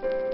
Bye.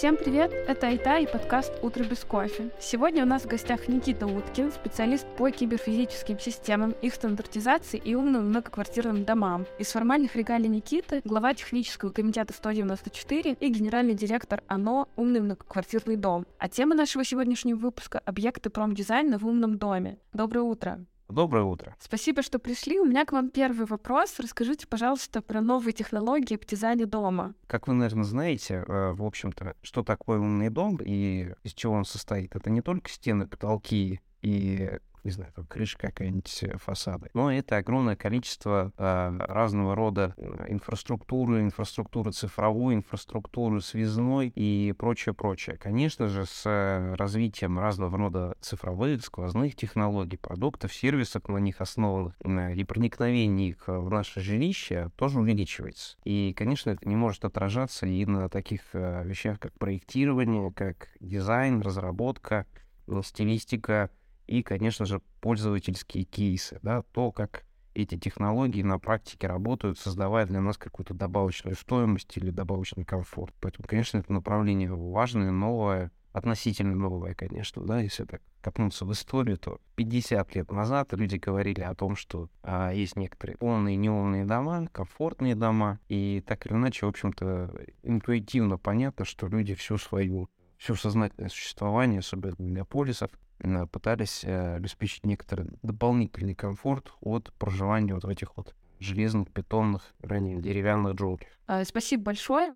Всем привет! Это Айта и подкаст «Утро без кофе». Сегодня у нас в гостях Никита Уткин, специалист по киберфизическим системам, их стандартизации и умным многоквартирным домам. Из формальных регалий Никиты — глава технического комитета 194 и генеральный директор ОНО «Умный многоквартирный дом». А тема нашего сегодняшнего выпуска — объекты промдизайна в умном доме. Доброе утро! Доброе утро. Спасибо, что пришли. У меня к вам первый вопрос. Расскажите, пожалуйста, про новые технологии в дизайне дома. Как вы, наверное, знаете, э, в общем-то, что такое умный дом и из чего он состоит. Это не только стены, потолки и не знаю, там крыша какая-нибудь, э, фасады. Но это огромное количество э, разного рода э, инфраструктуры, инфраструктуры цифровой, инфраструктуры связной и прочее-прочее. Конечно же, с э, развитием разного рода цифровых, сквозных технологий, продуктов, сервисов на них основанных, э, и проникновение их в наше жилище тоже увеличивается. И, конечно, это не может отражаться и на таких э, вещах, как проектирование, как дизайн, разработка, стилистика, и, конечно же, пользовательские кейсы, да, то, как эти технологии на практике работают, создавая для нас какую-то добавочную стоимость или добавочный комфорт. Поэтому, конечно, это направление важное, новое, относительно новое, конечно, да, если так копнуться в историю, то 50 лет назад люди говорили о том, что а, есть некоторые умные неумные дома, комфортные дома, и так или иначе, в общем-то, интуитивно понятно, что люди всю свою, всю сознательное существование, особенно для полисов, пытались э, обеспечить некоторый дополнительный комфорт от проживания вот в этих вот железных, бетонных, ранее деревянных джунглях. А, спасибо большое.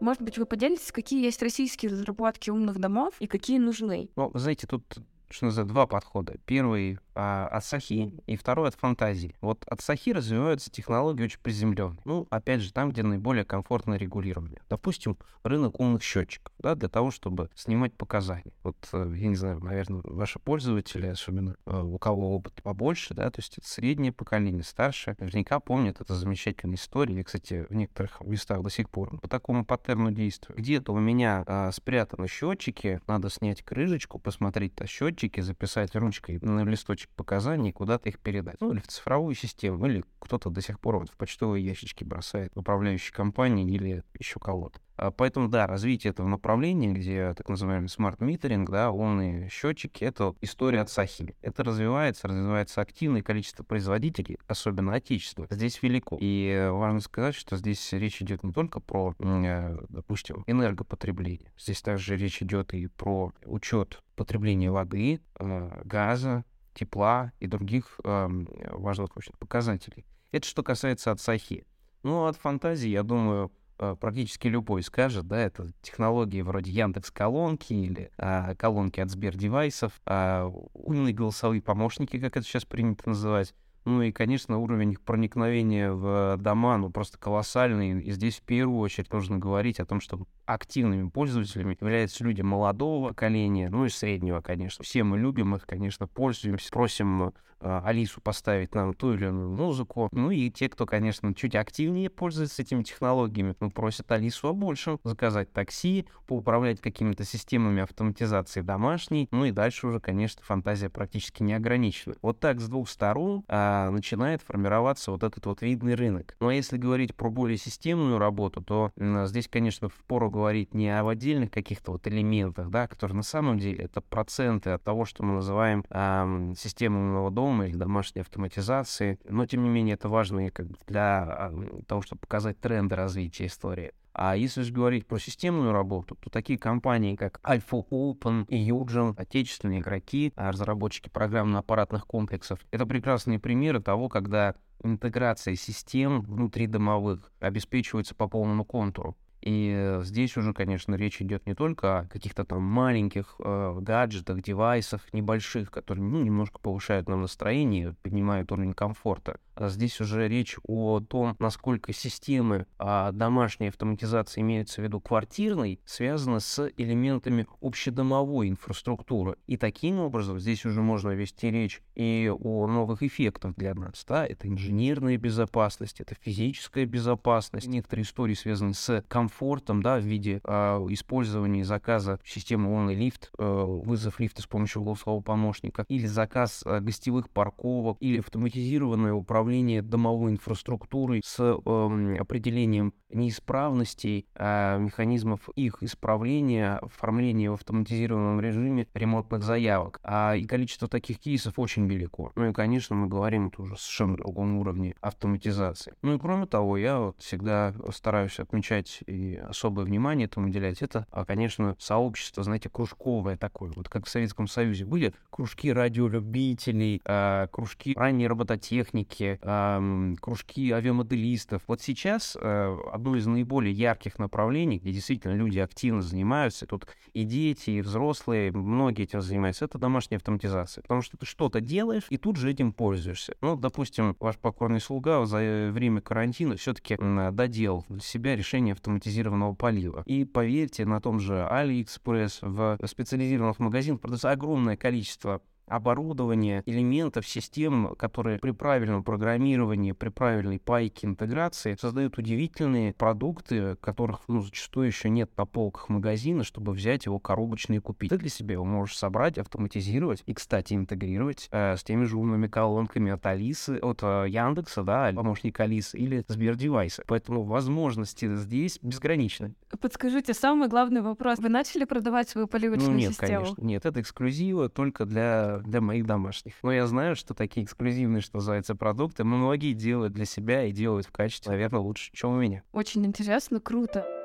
Может быть, вы поделитесь, какие есть российские разработки умных домов и какие нужны? Ну, знаете, тут что называется, два подхода. Первый а, от Сахи и второй от фантазии. Вот от Сахи развиваются технологии очень приземленные. Ну, опять же, там, где наиболее комфортное регулирование. Допустим, рынок умных счетчиков, да, для того, чтобы снимать показания. Вот, э, я не знаю, наверное, ваши пользователи, особенно э, у кого опыт побольше, да, то есть это среднее поколение, старшее, наверняка помнят это замечательная история. Я, кстати, в некоторых местах до сих пор по такому паттерну действую. Где-то у меня а, спрятаны счетчики, надо снять крышечку, посмотреть на счетчики, записать ручкой на листочек кусочек показаний куда-то их передать. Ну, или в цифровую систему, или кто-то до сих пор вот в почтовые ящички бросает управляющей компании или еще кого-то. А поэтому, да, развитие этого направления, где так называемый smart metering, да, умные счетчики, это история отсюда. Это развивается, развивается активное количество производителей, особенно отечественных. Здесь велико. И важно сказать, что здесь речь идет не только про, э, допустим, энергопотребление. Здесь также речь идет и про учет потребления воды, э, газа, тепла и других э, важных общем, показателей. Это что касается от Сахи. Ну, от фантазии, я думаю, э, практически любой скажет, да, это технологии вроде Яндекс колонки или э, колонки от Сбер девайсов, э, умные голосовые помощники, как это сейчас принято называть, ну и, конечно, уровень их проникновения в дома, ну, просто колоссальный. И здесь в первую очередь нужно говорить о том, что активными пользователями являются люди молодого поколения, ну и среднего, конечно. Все мы любим их, конечно, пользуемся, просим Алису поставить нам ту или иную музыку. Ну и те, кто, конечно, чуть активнее пользуется этими технологиями, ну, просят Алису о большем, заказать такси, поуправлять какими-то системами автоматизации домашней. Ну и дальше уже, конечно, фантазия практически не ограничена. Вот так с двух сторон а, начинает формироваться вот этот вот видный рынок. Ну а если говорить про более системную работу, то а, здесь, конечно, в пору говорить не об отдельных каких-то вот элементах, да, которые на самом деле это проценты от того, что мы называем э, системой умного дома или домашней автоматизации, но тем не менее это важно как бы для э, того, чтобы показать тренды развития истории. А если же говорить про системную работу, то такие компании, как Alpha Open и Юджин, отечественные игроки, а, разработчики программно-аппаратных комплексов, это прекрасные примеры того, когда интеграция систем внутридомовых обеспечивается по полному контуру. И здесь уже, конечно, речь идет не только о каких-то там маленьких э, гаджетах, девайсах, небольших, которые ну, немножко повышают нам настроение, поднимают уровень комфорта, а здесь уже речь о том, насколько системы а, домашней автоматизации имеются в виду квартирной, связаны с элементами общедомовой инфраструктуры. И таким образом здесь уже можно вести речь и о новых эффектах для нас. Да? Это инженерная безопасность, это физическая безопасность. Некоторые истории связаны с комфортом комфортом, да, в виде э, использования заказа системы умный лифт, э, вызов лифта с помощью голосового помощника, или заказ э, гостевых парковок, или автоматизированное управление домовой инфраструктурой с э, определением неисправностей, э, механизмов их исправления, оформления в автоматизированном режиме ремонтных заявок. А, и количество таких кейсов очень велико. Ну и, конечно, мы говорим это уже совершенно другом уровне автоматизации. Ну и кроме того, я вот всегда стараюсь отмечать и особое внимание этому уделять. Это, а, конечно, сообщество, знаете, кружковое такое. Вот как в Советском Союзе были кружки радиолюбителей, э, кружки ранней робототехники, кружки авиамоделистов. Вот сейчас э, одно из наиболее ярких направлений, где действительно люди активно занимаются, тут и дети, и взрослые, многие этим занимаются, это домашняя автоматизация. Потому что ты что-то делаешь, и тут же этим пользуешься. Ну, допустим, ваш покорный слуга за время карантина все-таки доделал для себя решение автоматизированного полива. И поверьте, на том же AliExpress, в специализированных магазинах продается огромное количество оборудования, элементов, систем, которые при правильном программировании, при правильной пайке интеграции создают удивительные продукты, которых ну, зачастую еще нет на полках магазина, чтобы взять его коробочно и купить. Ты для себя его можешь собрать, автоматизировать и, кстати, интегрировать э, с теми же умными колонками от Алисы, от э, Яндекса, да, помощник Алисы или Сбердевайса. Поэтому возможности здесь безграничны. Подскажите, самый главный вопрос. Вы начали продавать свою поливочную ну, нет, систему? конечно. Нет, это эксклюзивы только для для, моих домашних. Но я знаю, что такие эксклюзивные, что называется, продукты многие делают для себя и делают в качестве, наверное, лучше, чем у меня. Очень интересно, круто.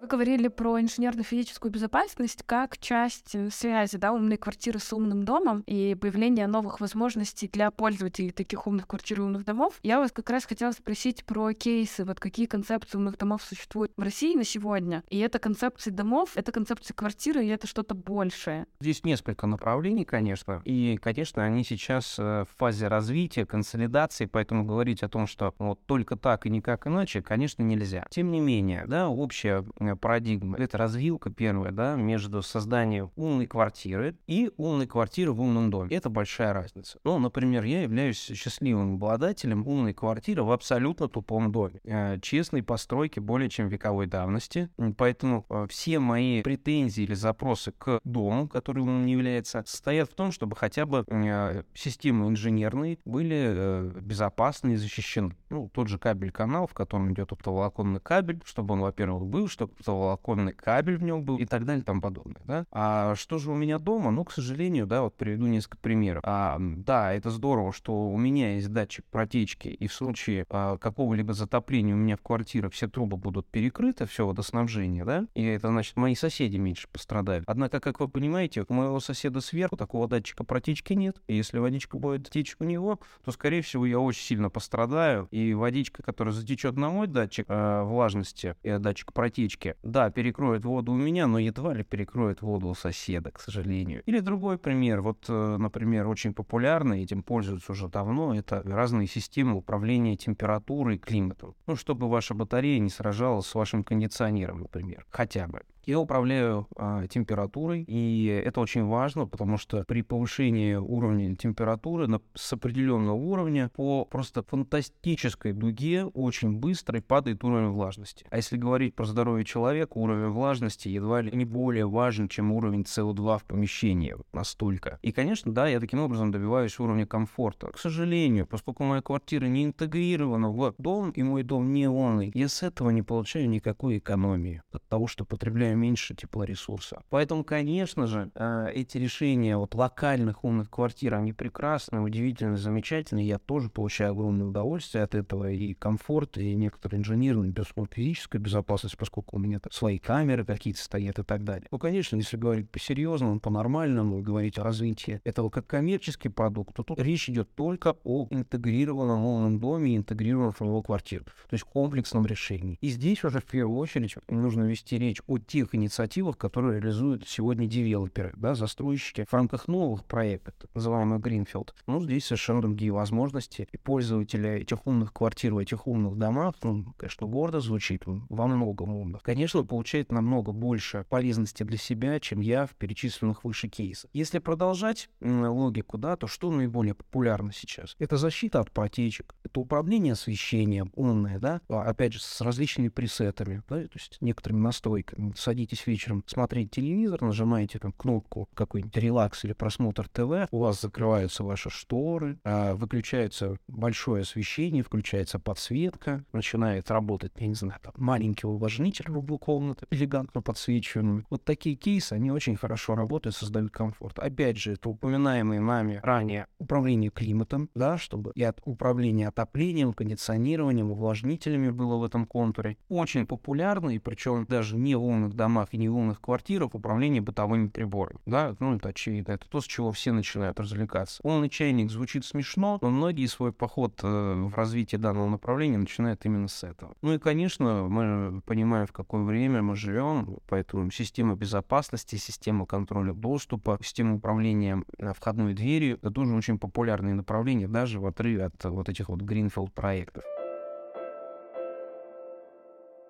Вы говорили про инженерно-физическую безопасность как часть э, связи, да, умной квартиры с умным домом и появление новых возможностей для пользователей таких умных квартир и умных домов. Я вас как раз хотела спросить про кейсы, вот какие концепции умных домов существуют в России на сегодня. И это концепции домов, это концепции квартиры, и это что-то большее. Здесь несколько направлений, конечно. И, конечно, они сейчас э, в фазе развития, консолидации, поэтому говорить о том, что вот только так и никак иначе, конечно, нельзя. Тем не менее, да, общая парадигма. Это развилка первая, да, между созданием умной квартиры и умной квартиры в умном доме. Это большая разница. Ну, например, я являюсь счастливым обладателем умной квартиры в абсолютно тупом доме. Э, честной постройки более чем вековой давности. Поэтому э, все мои претензии или запросы к дому, который он не является, состоят в том, чтобы хотя бы э, системы инженерные были безопасны и защищены. Ну, тот же кабель-канал, в котором идет оптоволоконный кабель, чтобы он, во-первых, был, чтобы оптоволоконный кабель в нем был и так далее и тому подобное. Да? А что же у меня дома? Ну, к сожалению, да, вот приведу несколько примеров. А, да, это здорово, что у меня есть датчик протечки, и в случае а, какого-либо затопления у меня в квартире все трубы будут перекрыты, все водоснабжение, да, и это значит, мои соседи меньше пострадают. Однако, как вы понимаете, у моего соседа сверху такого датчика протечки нет, и если водичка будет течь у него, то, скорее всего, я очень сильно пострадаю, и водичка, которая затечет на мой датчик э, влажности, э, датчик протечки, да, перекроет воду у меня, но едва ли перекроет воду у соседа, к сожалению. Или другой пример, вот, э, например, очень популярный, этим пользуются уже давно, это разные системы управления температурой и климатом. Ну, чтобы ваша батарея не сражалась с вашим кондиционером, например, хотя бы. Я управляю а, температурой, и это очень важно, потому что при повышении уровня температуры на, с определенного уровня по просто фантастической дуге очень быстро падает уровень влажности. А если говорить про здоровье человека, уровень влажности едва ли не более важен, чем уровень СО2 в помещении. Настолько. И, конечно, да, я таким образом добиваюсь уровня комфорта. К сожалению, поскольку моя квартира не интегрирована в дом, и мой дом не умный, я с этого не получаю никакой экономии от того, что потребляю меньше теплоресурса. Поэтому, конечно же, э, эти решения вот локальных умных квартир, они прекрасны, удивительны, замечательны. Я тоже получаю огромное удовольствие от этого и комфорт, и некоторые инженерные, безусловно, физическая безопасность, поскольку у меня свои камеры какие-то стоят и так далее. Ну, конечно, если говорить по-серьезному, по-нормальному, говорить о развитии этого как коммерческий продукт, то тут речь идет только о интегрированном умном доме и интегрированном в его квартиру, то есть комплексном решении. И здесь уже в первую очередь нужно вести речь о тех тех инициативах, которые реализуют сегодня девелоперы, да, застройщики в рамках новых проектов, так называемый Greenfield. Ну, здесь совершенно другие возможности. И пользователи этих умных квартир этих умных домах, ну, конечно, гордо звучит, во многом умных, конечно, получает намного больше полезности для себя, чем я в перечисленных выше кейсах. Если продолжать логику, да, то что наиболее популярно сейчас? Это защита от протечек, это управление освещением умное, да, а, опять же, с различными пресетами, да, то есть некоторыми настройками. Садитесь вечером смотреть телевизор, нажимаете там кнопку какой-нибудь релакс или просмотр ТВ, у вас закрываются ваши шторы, а, выключается большое освещение, включается подсветка, начинает работать, я не знаю, там, маленький увлажнитель в углу комнаты, элегантно подсвечиваемый. Вот такие кейсы, они очень хорошо работают, создают комфорт. Опять же, это упоминаемые нами ранее управление климатом, да, чтобы и от управления отоплением, кондиционированием, увлажнителями было в этом контуре. Очень популярно, и причем даже не в умных домах и не в умных квартирах, управление бытовыми приборами. Да, ну это очевидно. Это то, с чего все начинают развлекаться. Умный чайник звучит смешно, но многие свой поход э, в развитие данного направления начинают именно с этого. Ну и, конечно, мы понимаем, в какое время мы живем, поэтому система безопасности, система контроля доступа, система управления э, входной дверью, это тоже очень популярные направления, даже в отрыве от вот этих вот Greenfield проектов.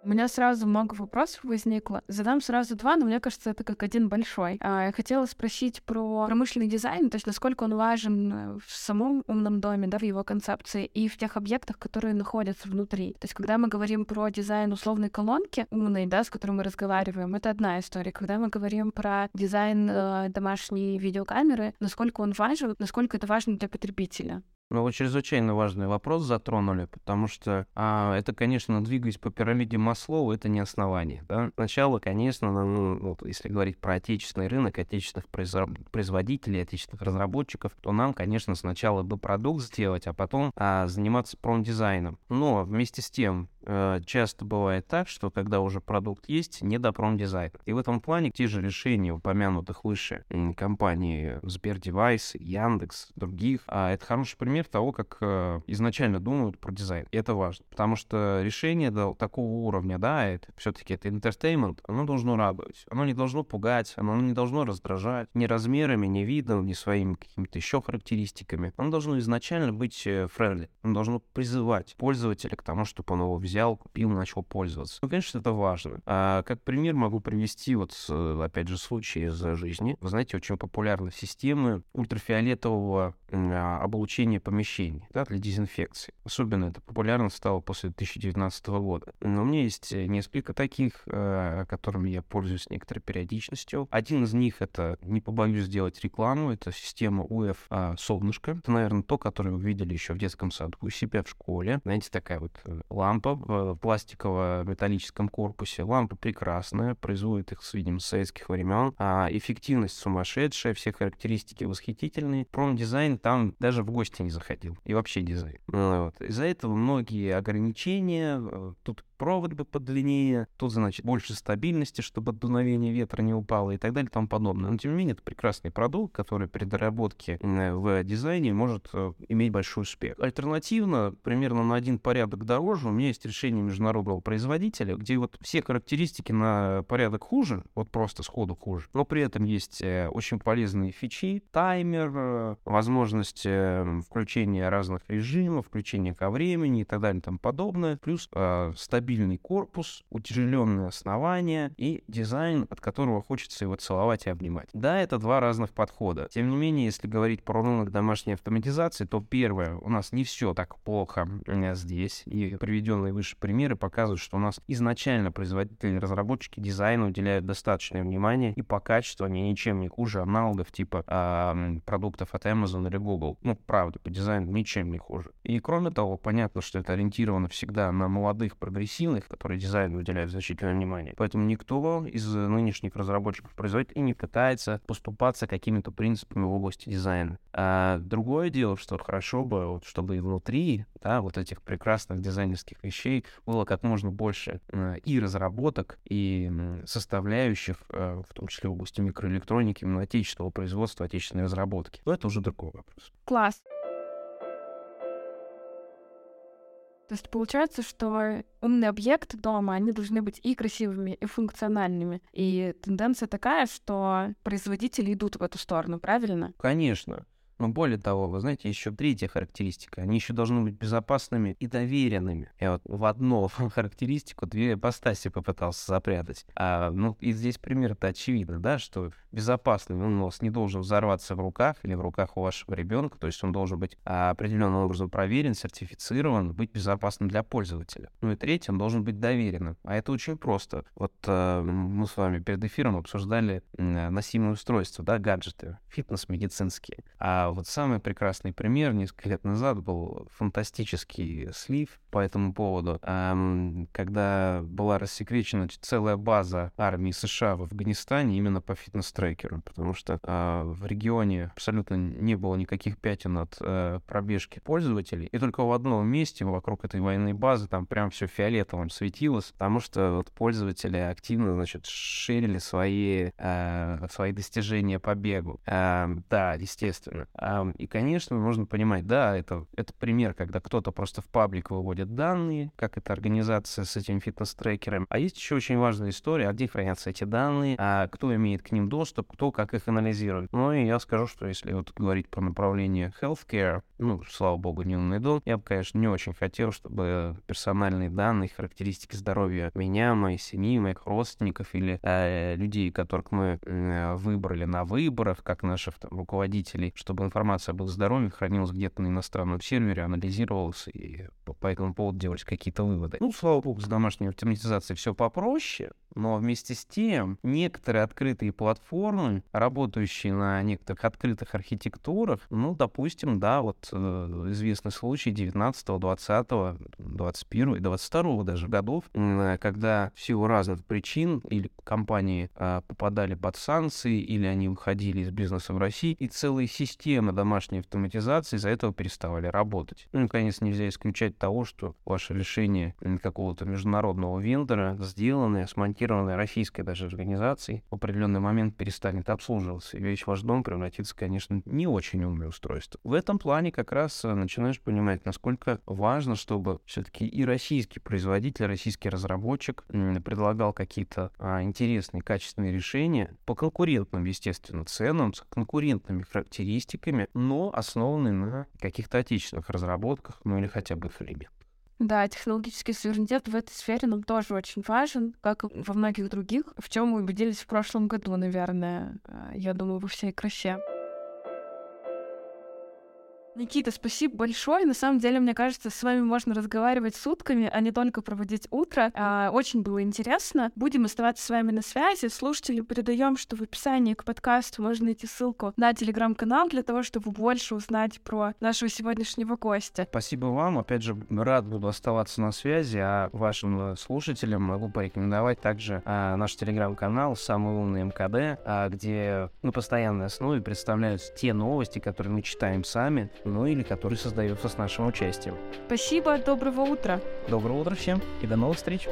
У меня сразу много вопросов возникло. Задам сразу два, но мне кажется, это как один большой. А, я хотела спросить про промышленный дизайн, то есть насколько он важен в самом умном доме, да, в его концепции, и в тех объектах, которые находятся внутри. То есть когда мы говорим про дизайн условной колонки умной, да, с которой мы разговариваем, это одна история. Когда мы говорим про дизайн э, домашней видеокамеры, насколько он важен, насколько это важно для потребителя. Ну, вот чрезвычайно важный вопрос затронули, потому что а, это, конечно, двигаясь по пирамиде Маслоу, это не основание. Да? Сначала, конечно, ну, вот, если говорить про отечественный рынок, отечественных производителей, отечественных разработчиков, то нам, конечно, сначала бы продукт сделать, а потом а, заниматься промдизайном. Но вместе с тем, часто бывает так, что когда уже продукт есть, не до промдизайна. И в этом плане те же решения упомянутых выше компаний Сбердевайс, Яндекс, других, а это хороший пример того, как э, изначально думают про дизайн. И это важно, потому что решение до такого уровня, да, это все-таки это entertainment, оно должно радовать, оно не должно пугать, оно не должно раздражать ни размерами, ни видом, ни своими какими-то еще характеристиками. Оно должно изначально быть э, оно должно призывать пользователя к тому, чтобы он его взял взял, купил, начал пользоваться. Ну, конечно, это важно. А как пример могу привести вот, опять же, случай из жизни. Вы знаете, очень популярны системы ультрафиолетового а, облучения помещений да, для дезинфекции. Особенно это популярно стало после 2019 года. Но у меня есть э, несколько таких, э, которыми я пользуюсь некоторой периодичностью. Один из них это, не побоюсь сделать рекламу, это система UF а, Солнышко. Это, наверное, то, которое вы видели еще в детском саду у себя в школе. Знаете, такая вот э, лампа в пластиково-металлическом корпусе. Лампа прекрасная, производит их, видимо, с советских времен. А эффективность сумасшедшая, все характеристики восхитительные. Промдизайн там даже в гости не заходил. И вообще дизайн. Ну вот. Из-за этого многие ограничения. Э, тут провод бы подлиннее, тут, значит, больше стабильности, чтобы от ветра не упало и так далее и тому подобное. Но, тем не менее, это прекрасный продукт, который при доработке в дизайне может э, иметь большой успех. Альтернативно, примерно на один порядок дороже, у меня есть решение международного производителя, где вот все характеристики на порядок хуже, вот просто сходу хуже, но при этом есть э, очень полезные фичи, таймер, э, возможность включения разных режимов, включения ко времени и так далее и тому подобное, плюс стабильность стабильный корпус, утяжеленное основание и дизайн, от которого хочется его целовать и обнимать. Да, это два разных подхода. Тем не менее, если говорить про рынок домашней автоматизации, то первое, у нас не все так плохо здесь. И приведенные выше примеры показывают, что у нас изначально производители разработчики дизайна уделяют достаточное внимание, и по качеству они ничем не хуже аналогов типа э, продуктов от Amazon или Google. Ну, правда, по дизайну ничем не хуже. И кроме того, понятно, что это ориентировано всегда на молодых прогрессивных которые дизайну уделяют значительное внимание. Поэтому никто из нынешних разработчиков производителей не пытается поступаться какими-то принципами в области дизайна. А другое дело, что хорошо бы, вот, чтобы и внутри да, вот этих прекрасных дизайнерских вещей было как можно больше э, и разработок, и составляющих, э, в том числе в области микроэлектроники, именно отечественного производства, отечественной разработки. Но это уже другой вопрос. Класс. То есть получается, что умные объекты дома, они должны быть и красивыми, и функциональными. И тенденция такая, что производители идут в эту сторону, правильно? Конечно. Но более того, вы знаете, еще третья характеристика. Они еще должны быть безопасными и доверенными. Я вот в одну характеристику две ипостаси попытался запрятать. А, ну, и здесь пример-то очевидно, да, что безопасный нос не должен взорваться в руках или в руках у вашего ребенка. То есть он должен быть а, определенным образом проверен, сертифицирован, быть безопасным для пользователя. Ну и третье, он должен быть доверенным. А это очень просто. Вот а, мы с вами перед эфиром обсуждали носимые устройства, да, гаджеты, фитнес-медицинские. А вот самый прекрасный пример несколько лет назад был фантастический слив по этому поводу, когда была рассекречена целая база армии США в Афганистане именно по фитнес-трекеру, потому что а, в регионе абсолютно не было никаких пятен от э, пробежки пользователей, и только в одном месте вокруг этой военной базы там прям все фиолетовым светилось, потому что вот пользователи активно, значит, шерили свои, э, свои достижения по бегу. Да, естественно. И, конечно, можно понимать, да, это, это пример, когда кто-то просто в паблик выводит данные, как это организация с этим фитнес-трекером. А есть еще очень важная история, а где хранятся эти данные, а кто имеет к ним доступ, кто как их анализирует. Ну и я скажу, что если вот говорить про направление healthcare, ну, слава богу, не умный дом, я бы, конечно, не очень хотел, чтобы персональные данные, характеристики здоровья меня, моей семьи, моих родственников или э, людей, которых мы э, выбрали на выборах, как наших там, руководителей, чтобы информация об их здоровье хранилась где-то на иностранном сервере, анализировалась, и по, этому поводу делались какие-то выводы. Ну, слава богу, с домашней автоматизацией все попроще, но вместе с тем некоторые открытые платформы, работающие на некоторых открытых архитектурах, ну, допустим, да, вот э, известный случай 19, 20, 21 и 22 даже годов, э, когда в силу разных причин или компании э, попадали под санкции, или они выходили из бизнеса в России, и целые системы домашней автоматизации из-за этого переставали работать. Ну, наконец, нельзя исключать того, что ваше решение какого-то международного вендора, сделанное, смонтированное, гарантированной российской даже организацией в определенный момент перестанет обслуживаться, и весь ваш дом превратится, конечно, не очень умное устройство. В этом плане как раз э, начинаешь понимать, насколько важно, чтобы все-таки и российский производитель, российский разработчик предлагал какие-то а, интересные, качественные решения по конкурентным, естественно, ценам, с конкурентными характеристиками, но основанные на каких-то отечественных разработках, ну или хотя бы их. Да, технологический суверенитет в этой сфере нам тоже очень важен, как и во многих других, в чем мы убедились в прошлом году, наверное, э, я думаю, во всей красе. Никита, спасибо большое. На самом деле, мне кажется, с вами можно разговаривать сутками, а не только проводить утро. А, очень было интересно. Будем оставаться с вами на связи. Слушателям передаем, что в описании к подкасту можно найти ссылку на телеграм-канал для того, чтобы больше узнать про нашего сегодняшнего гостя. Спасибо вам. Опять же, рад буду оставаться на связи, а вашим слушателям могу порекомендовать также а, наш телеграм-канал «Самый умный МКД», а, где на постоянной основе представляются те новости, которые мы читаем сами, ну или который создается с нашим участием. Спасибо, доброго утра. Доброго утра всем и до новых встреч.